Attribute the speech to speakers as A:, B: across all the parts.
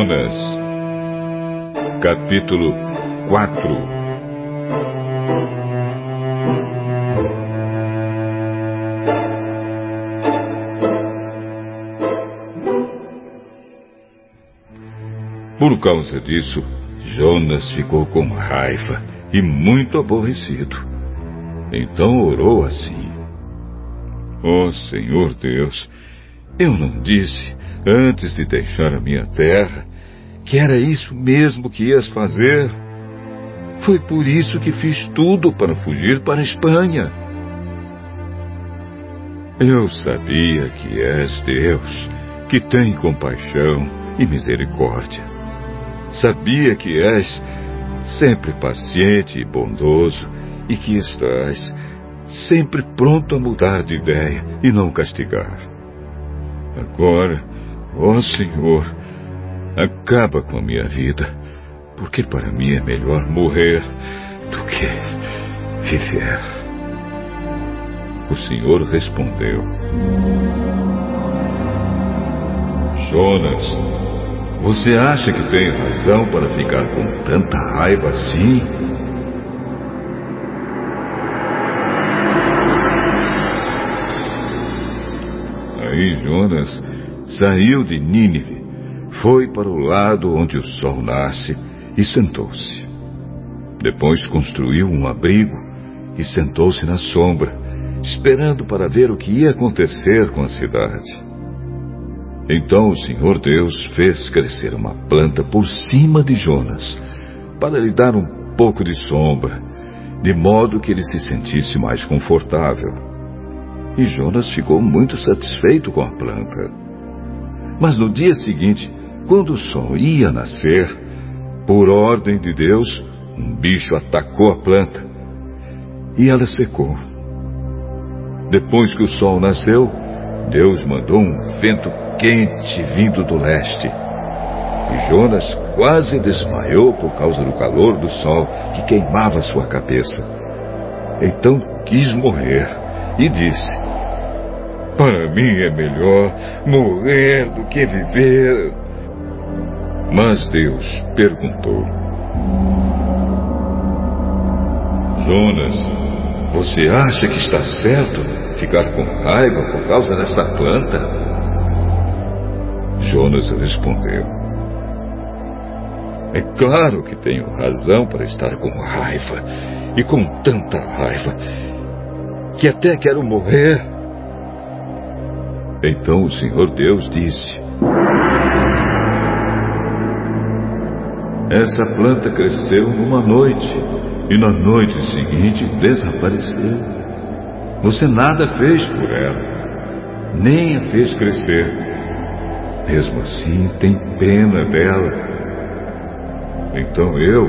A: Jonas, capítulo 4 Por causa disso, Jonas ficou com raiva e muito aborrecido. Então orou assim: Ó oh, Senhor Deus, eu não disse antes de deixar a minha terra, que era isso mesmo que ias fazer. Foi por isso que fiz tudo para fugir para a Espanha. Eu sabia que és Deus, que tem compaixão e misericórdia. Sabia que és sempre paciente e bondoso e que estás sempre pronto a mudar de ideia e não castigar. Agora, Ó Senhor, acaba com a minha vida, porque para mim é melhor morrer do que viver. O Senhor respondeu: Jonas, você acha que tem razão para ficar com tanta raiva assim? Aí Jonas saiu de Nínive, foi para o lado onde o sol nasce e sentou-se. Depois construiu um abrigo e sentou-se na sombra, esperando para ver o que ia acontecer com a cidade. Então o Senhor Deus fez crescer uma planta por cima de Jonas, para lhe dar um pouco de sombra, de modo que ele se sentisse mais confortável. E Jonas ficou muito satisfeito com a planta. Mas no dia seguinte, quando o sol ia nascer, por ordem de Deus, um bicho atacou a planta e ela secou. Depois que o sol nasceu, Deus mandou um vento quente vindo do leste. E Jonas quase desmaiou por causa do calor do sol que queimava sua cabeça. Então quis morrer e disse: para mim é melhor morrer do que viver. Mas Deus perguntou: Jonas, você acha que está certo ficar com raiva por causa dessa planta? Jonas respondeu: É claro que tenho razão para estar com raiva, e com tanta raiva, que até quero morrer. Então o Senhor Deus disse: Essa planta cresceu numa noite e na noite seguinte desapareceu. Você nada fez por ela, nem a fez crescer. Mesmo assim, tem pena dela. Então eu,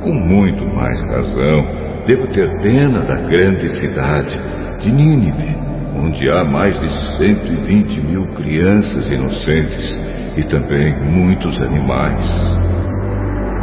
A: com muito mais razão, devo ter pena da grande cidade de Nínive onde há mais de 120 mil crianças inocentes e também muitos animais.